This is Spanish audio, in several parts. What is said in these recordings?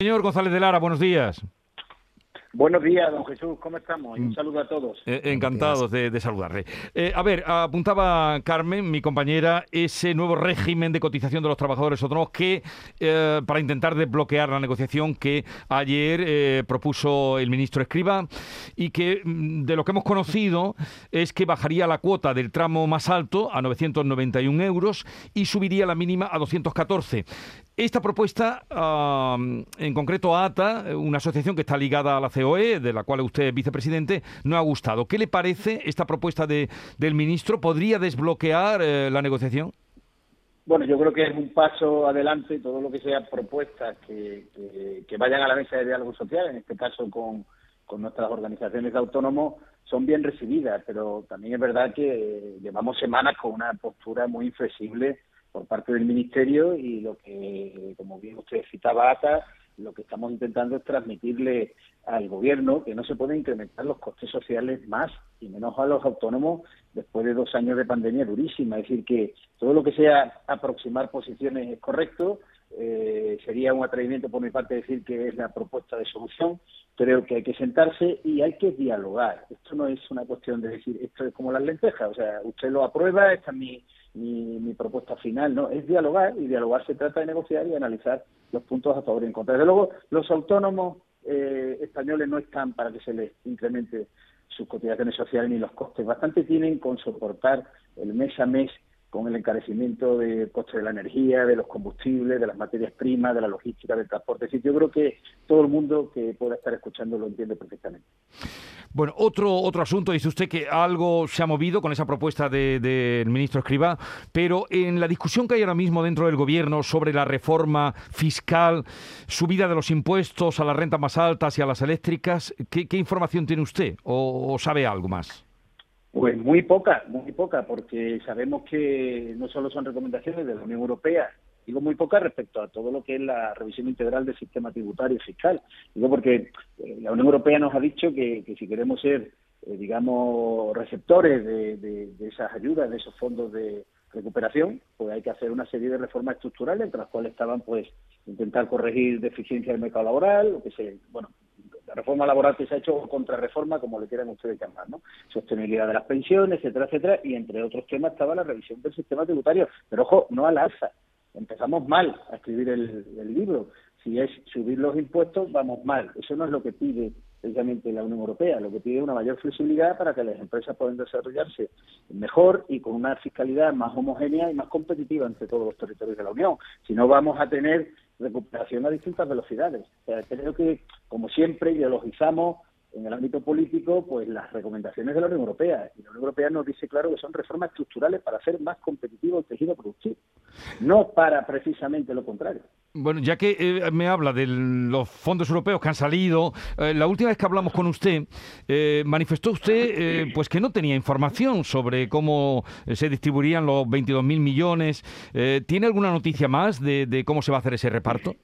Señor González de Lara, buenos días. Buenos días, don Jesús, ¿cómo estamos? Y un saludo a todos. Eh, encantados de, de saludarle. Eh, a ver, apuntaba Carmen, mi compañera, ese nuevo régimen de cotización de los trabajadores autónomos que, eh, para intentar desbloquear la negociación que ayer eh, propuso el ministro Escriba y que mm, de lo que hemos conocido es que bajaría la cuota del tramo más alto a 991 euros y subiría la mínima a 214. Esta propuesta, ah, en concreto ATA, una asociación que está ligada a la COE, de la cual usted es vicepresidente, no ha gustado. ¿Qué le parece esta propuesta de, del ministro? ¿Podría desbloquear eh, la negociación? Bueno, yo creo que es un paso adelante todo lo que sea propuestas que, que, que vayan a la mesa de diálogo social, en este caso con, con nuestras organizaciones de autónomos, son bien recibidas, pero también es verdad que eh, llevamos semanas con una postura muy inflexible por parte del Ministerio y lo que, como bien usted citaba, ATA, lo que estamos intentando es transmitirle al Gobierno que no se pueden incrementar los costes sociales más y menos a los autónomos después de dos años de pandemia durísima. Es decir, que todo lo que sea aproximar posiciones es correcto. Eh, sería un atrevimiento por mi parte decir que es la propuesta de solución. Creo que hay que sentarse y hay que dialogar. Esto no es una cuestión de decir esto es como las lentejas. O sea, usted lo aprueba, esta es mi, mi, mi propuesta final, no, es dialogar y dialogar se trata de negociar y analizar los puntos a favor y en contra. Desde luego, los autónomos eh, españoles no están para que se les incremente sus cotizaciones sociales ni los costes. Bastante tienen con soportar el mes a mes con el encarecimiento del coste de la energía, de los combustibles, de las materias primas, de la logística, del transporte. Es yo creo que todo el mundo que pueda estar escuchando lo entiende perfectamente. Bueno, otro, otro asunto, dice usted que algo se ha movido con esa propuesta del de, ministro Escribá, pero en la discusión que hay ahora mismo dentro del Gobierno sobre la reforma fiscal, subida de los impuestos a las rentas más altas y a las eléctricas, ¿qué, información tiene usted o sabe algo más? Pues muy poca, muy poca, porque sabemos que no solo son recomendaciones de la Unión Europea, digo muy poca respecto a todo lo que es la revisión integral del sistema tributario y fiscal. Digo porque eh, la Unión Europea nos ha dicho que, que si queremos ser, eh, digamos, receptores de, de, de, esas ayudas, de esos fondos de recuperación, pues hay que hacer una serie de reformas estructurales, entre las cuales estaban, pues, intentar corregir deficiencias del mercado laboral, lo que se, bueno, la reforma laboral que se ha hecho o contrarreforma, como le quieran ustedes llamar, ¿no? Sostenibilidad de las pensiones, etcétera, etcétera, y entre otros temas estaba la revisión del sistema tributario. Pero ojo, no al alza. Empezamos mal a escribir el, el libro. Si es subir los impuestos, vamos mal. Eso no es lo que pide precisamente la Unión Europea. Lo que pide una mayor flexibilidad para que las empresas puedan desarrollarse mejor y con una fiscalidad más homogénea y más competitiva entre todos los territorios de la Unión. Si no, vamos a tener recuperación a distintas velocidades. O sea, creo que, como siempre, ideologizamos en el ámbito político, pues las recomendaciones de la Unión Europea. Y la Unión Europea nos dice claro que son reformas estructurales para hacer más competitivo el tejido productivo, no para precisamente lo contrario. Bueno, ya que eh, me habla de los fondos europeos que han salido, eh, la última vez que hablamos con usted, eh, manifestó usted pues que no tenía información sobre cómo se distribuirían los 22.000 millones. ¿Tiene alguna noticia más de, de cómo se va a hacer ese reparto?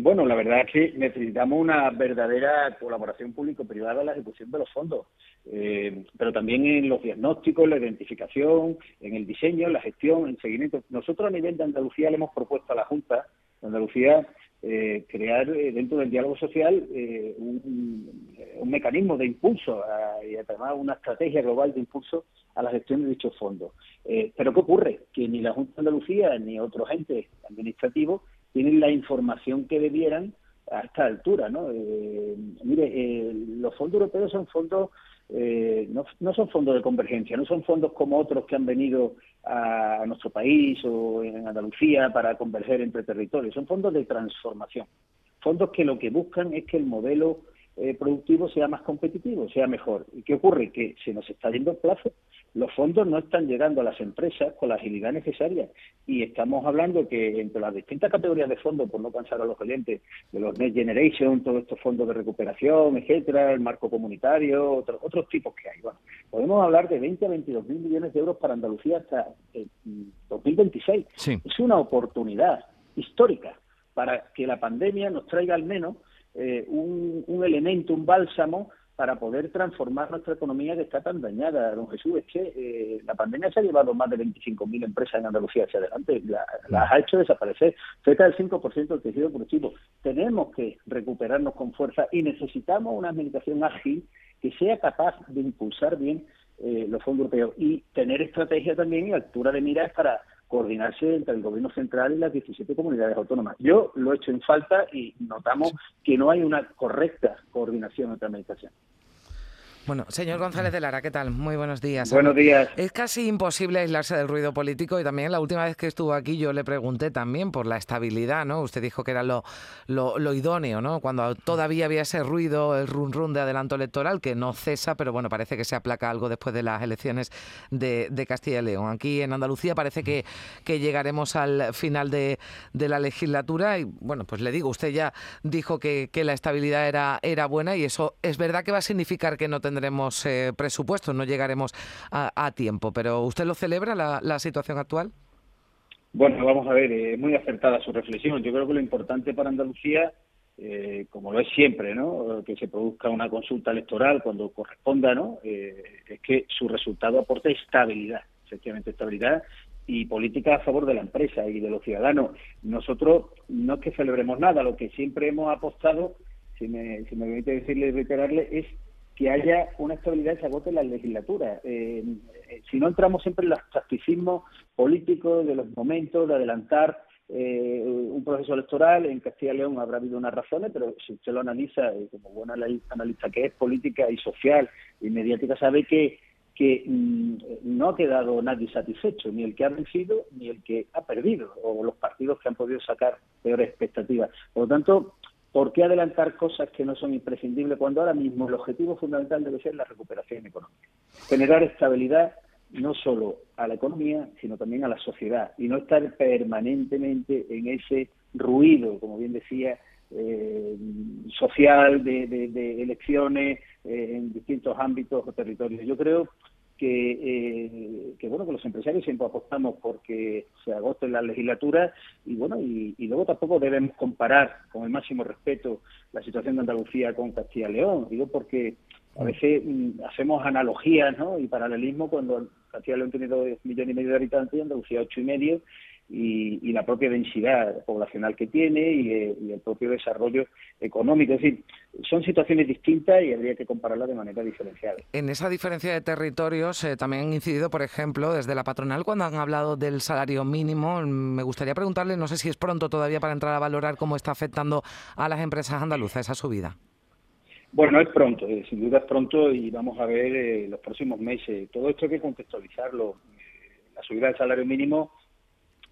Bueno, la verdad es que necesitamos una verdadera colaboración público-privada en la ejecución de los fondos, eh, pero también en los diagnósticos, la identificación, en el diseño, en la gestión, en el seguimiento. Nosotros a nivel de Andalucía le hemos propuesto a la Junta de Andalucía eh, crear eh, dentro del diálogo social eh, un, mecanismo de impulso y además una estrategia global de impulso a la gestión de dichos fondos. Eh, pero ¿qué ocurre? Que ni la Junta de Andalucía ni otros entes administrativos tienen la información que debieran a esta altura, ¿no? Eh, mire, eh, los fondos europeos son fondos, eh, no, son fondos de convergencia, no son fondos como otros que han venido a, a nuestro país o en Andalucía para converger entre territorios, son fondos de transformación, fondos que lo que buscan es que el modelo eh, productivo sea más competitivo, sea mejor. ¿Y qué ocurre? Que se nos está yendo el plazo. Los fondos no están llegando a las empresas con la agilidad necesaria. Y estamos hablando que entre las distintas categorías de fondos, por no cansar a los oyentes, de los Next Generation, todos estos fondos de recuperación, etcétera, el marco comunitario, otros, otros tipos que hay. Bueno, podemos hablar de 20 a 22 mil millones de euros para Andalucía hasta el 2026. Sí. Es una oportunidad histórica para que la pandemia nos traiga al menos eh, un, un, elemento, un bálsamo para poder transformar nuestra economía que está tan dañada. Don Jesús, es eh, la pandemia se ha llevado más de 25.000 empresas en Andalucía hacia adelante, las ha hecho desaparecer, cerca del 5% del tejido productivo. Tenemos que recuperarnos con fuerza y necesitamos una administración ágil que sea capaz de impulsar bien eh, los fondos europeos y tener estrategia también y altura de miras para coordinarse entre el gobierno central y las 17 comunidades autónomas. Yo lo he hecho en falta y notamos que no hay una correcta coordinación entre administraciones. Bueno, señor González de Lara, ¿qué tal? Muy buenos días. Buenos días. Es casi imposible aislarse del ruido político y también la última vez que estuvo aquí yo le pregunté también por la estabilidad, ¿no? Usted dijo que era lo, lo, idóneo, ¿no? Cuando todavía había ese ruido, el run run de adelanto electoral que no cesa, pero bueno, parece que se aplaca algo después de las elecciones de, Castilla y León. Aquí en Andalucía parece que, que llegaremos al final de, la legislatura y bueno, pues le digo, usted ya dijo que, que la estabilidad era, era buena y eso es verdad que va a significar que no tendrá tendremos eh, presupuesto, no llegaremos a, tiempo. Pero ¿usted lo celebra la, situación actual? Bueno, vamos a ver, es muy acertada su reflexión. Yo creo que lo importante para Andalucía, eh, como lo es siempre, ¿no? que se produzca una consulta electoral cuando corresponda, ¿no? Eh, es que su resultado aporte estabilidad, efectivamente estabilidad y política a favor de la empresa y de los ciudadanos. Nosotros no es que celebremos nada, lo que siempre hemos apostado, si me, si me permite decirle y reiterarle, es que haya una estabilidad y se agote la legislatura. Eh, eh, si no entramos siempre en los tacticismos políticos de los momentos, de adelantar eh, un proceso electoral, en Castilla y León habrá habido unas razones, pero si usted lo analiza, como buena analista que es política y social y mediática, sabe que que mm, no ha quedado nadie satisfecho, ni el que ha vencido ni el que ha perdido, o los partidos que han podido sacar peores expectativas. Por lo tanto, ¿Por qué adelantar cosas que no son imprescindibles cuando ahora mismo el objetivo fundamental debe ser la recuperación económica? Generar estabilidad no solo a la economía, sino también a la sociedad y no estar permanentemente en ese ruido, como bien decía, eh, social de, elecciones eh, en distintos ámbitos o territorios. Yo creo que, eh, que bueno que los empresarios siempre apostamos porque se agote la legislatura y bueno y, luego tampoco debemos comparar con el máximo respeto la situación de Andalucía con Castilla y León digo porque a veces mm, hacemos analogías ¿no? y paralelismo cuando Castilla y León tiene dos millones y medio de habitantes y Andalucía ocho y medio y, la propia densidad poblacional que tiene eh, y, el propio desarrollo económico. Es decir, son situaciones distintas y habría que compararlas de manera diferenciada. En esa diferencia de territorios eh, también han incidido, por ejemplo, desde la patronal cuando han hablado del salario mínimo. Me gustaría preguntarle, no sé si es pronto todavía para entrar a valorar cómo está afectando a las empresas andaluzas esa subida. Bueno, es pronto, eh, sin duda es pronto y vamos a ver los próximos meses. Todo esto hay que contextualizarlo. la subida del salario mínimo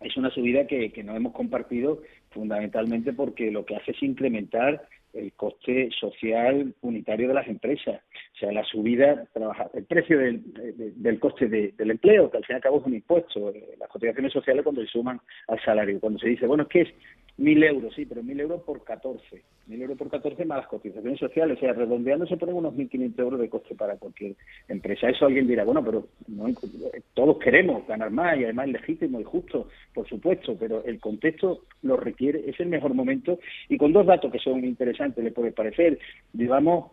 es una subida que, que no hemos compartido fundamentalmente porque lo que hace es incrementar el coste social unitario de las empresas. O sea, la subida, el precio del, coste del empleo, que al fin y al cabo es un impuesto. Eh, las cotizaciones sociales cuando se suman al salario. Cuando se dice, bueno, es que es mil euros, sí, pero mil euros por 14. Mil euros por 14 más las cotizaciones sociales. O sea, redondeando se ponen unos 1.500 euros de coste para cualquier empresa. Eso alguien dirá, bueno, pero no, todos queremos ganar más y además es legítimo y justo, por supuesto, pero el contexto lo requiere, es el mejor momento. Y con dos datos que son interesantes, le puede parecer. Llevamos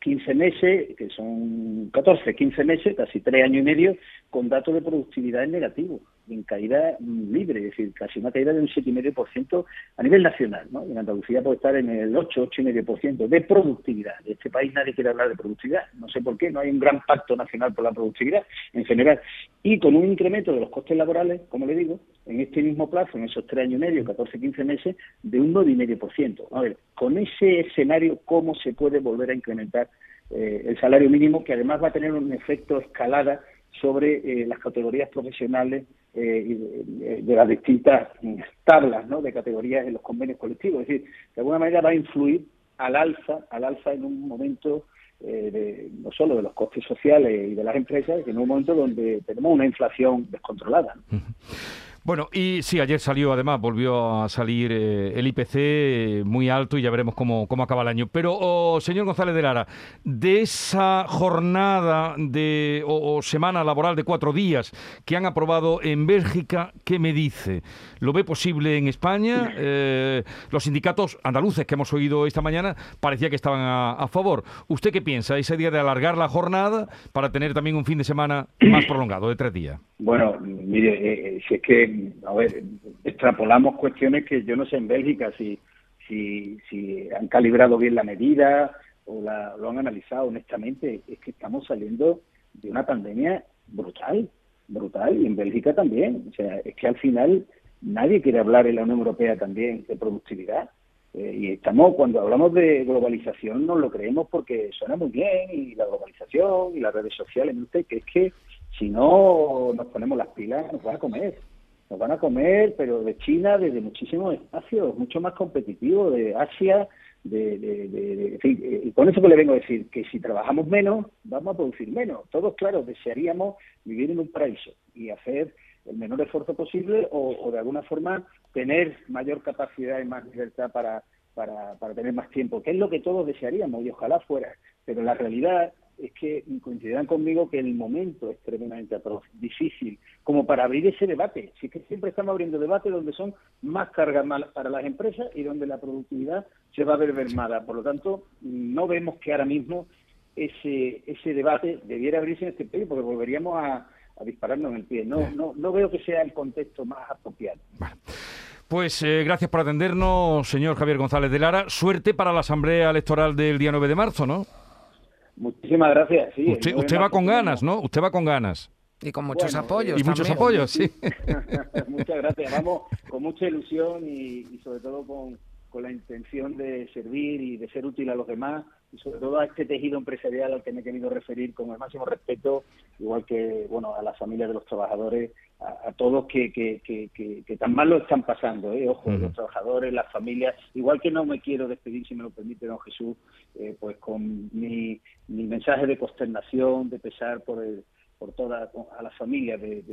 15 meses, que son 14, 15 meses, casi tres años y medio, con datos de productividad en negativo, en caída libre, es decir, casi una caída de un 7,5% a nivel nacional. ¿no? En Andalucía puede estar en el 8, 8,5% de productividad. En este país nadie quiere hablar de productividad, no sé por qué, no hay un gran pacto nacional por la productividad en general. Y con un incremento de los costes laborales, como le digo, en este mismo plazo, en esos tres años y medio, 14, 15 meses, de un 9,5%. A ver, con ese escenario, ¿cómo se puede volver a incrementar eh, el salario mínimo, que además va a tener un efecto escalada sobre eh, las categorías profesionales eh, de, las distintas tablas ¿no? de categorías en los convenios colectivos. Es decir, de alguna manera va a influir al alza, al alza en un momento de, no solo de los costes sociales y de las empresas, sino en un momento donde tenemos una inflación descontrolada. Bueno, y sí, ayer salió, además, volvió a salir eh, el IPC eh, muy alto y ya veremos cómo, cómo acaba el año. Pero, oh, señor González de Lara, de esa jornada de, o, semana laboral de cuatro días que han aprobado en Bélgica, ¿qué me dice? ¿Lo ve posible en España? Eh, los sindicatos andaluces que hemos oído esta mañana parecía que estaban a, a favor. ¿Usted qué piensa? Ese día de alargar la jornada para tener también un fin de semana más prolongado, de tres días. Bueno, mire, si es que a ver, extrapolamos cuestiones que yo no sé en Bélgica si, si, si han calibrado bien la medida o la, lo han analizado honestamente. Es que estamos saliendo de una pandemia brutal, brutal, y en Bélgica también. O sea, es que al final nadie quiere hablar en la Unión Europea también de productividad. Eh, y estamos, cuando hablamos de globalización, no lo creemos porque suena muy bien, y la globalización y las redes sociales, que es que si no nos ponemos las pilas, nos van a comer nos van a comer, pero de China desde muchísimos espacios, mucho más competitivo, de Asia, de, de, eh, y con eso que le vengo a decir, que si trabajamos menos, vamos a producir menos. Todos, claro, desearíamos vivir en un paraíso y hacer el menor esfuerzo posible o, o de alguna forma tener mayor capacidad y más libertad para, para, para tener más tiempo, que es lo que todos desearíamos y ojalá fuera. Pero la realidad es que coincidirán conmigo que el momento es tremendamente atroz, difícil, como para abrir ese debate. Si es que siempre estamos abriendo debates donde son más cargas para las empresas y donde la productividad se va a ver mermada. Por lo tanto, no vemos que ahora mismo ese, ese debate debiera abrirse en este país, porque volveríamos a, dispararnos en el pie. No, no, no veo que sea el contexto más apropiado. Pues eh, gracias por atendernos, señor Javier González de Lara. Suerte para la Asamblea Electoral del día 9 de marzo, ¿no? Muchísimas gracias. Sí, usted, va con ganas, ¿no? Usted va con ganas. Y con muchos apoyos. Y muchos apoyos, sí. Muchas gracias. Vamos con mucha ilusión y, sobre todo con, la intención de servir y de ser útil a los demás y sobre todo a este tejido empresarial al que me he querido referir con el máximo respeto, igual que bueno a las familias de los trabajadores, a, todos que, que, que, tan mal lo están pasando, ¿eh? ojo, los trabajadores, las familias, igual que no me quiero despedir, si me lo permite don Jesús, eh, pues con mi, mi mensaje de consternación, de pesar por el, por toda a las familias de,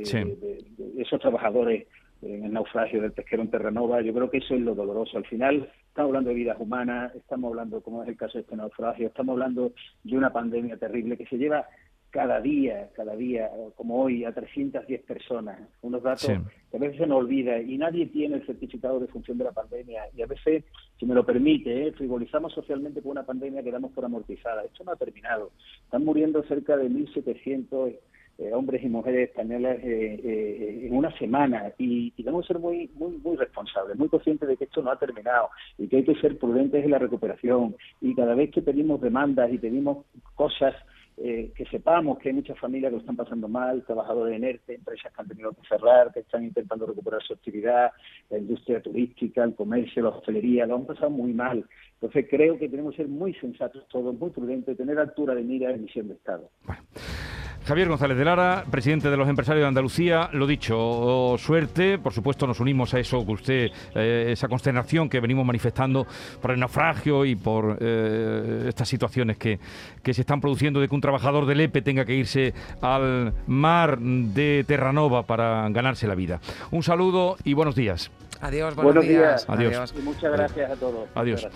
esos trabajadores en el naufragio del pesquero en Terranova. Yo creo que eso es lo doloroso. Al final estamos hablando de vidas humanas, estamos hablando, como es el caso de este naufragio, estamos hablando de una pandemia terrible que se lleva cada día, cada día, como hoy, a 310 personas. Unos datos que a veces se nos olvida y nadie tiene el certificado de función de la pandemia. Y a veces, si me lo permite, ¿eh? frivolizamos socialmente con una pandemia que damos por amortizada. Esto no ha terminado. Están muriendo cerca de 1.700 eh, hombres y mujeres españolas eh, eh, en una semana y, y, debemos ser muy, muy, muy responsables, muy conscientes de que esto no ha terminado y que hay que ser prudentes en la recuperación. Y cada vez que pedimos demandas y pedimos cosas eh, que sepamos que hay muchas familias que lo están pasando mal, trabajadores en ERTE, empresas que han tenido que cerrar, que están intentando recuperar su actividad, la industria turística, el comercio, la hostelería, lo han pasado muy mal. Entonces creo que tenemos que ser muy sensatos todos, muy prudentes, tener altura de mira en misión de Estado. Javier González de Lara, presidente de los empresarios de Andalucía, lo dicho, suerte, por supuesto nos unimos a eso que usted, eh, esa consternación que venimos manifestando por el naufragio y por eh, estas situaciones que, que, se están produciendo de que un trabajador del EPE tenga que irse al mar de Terranova para ganarse la vida. Un saludo y buenos días. Adiós, buenos, días. Adiós. Y muchas gracias a todos. Adiós.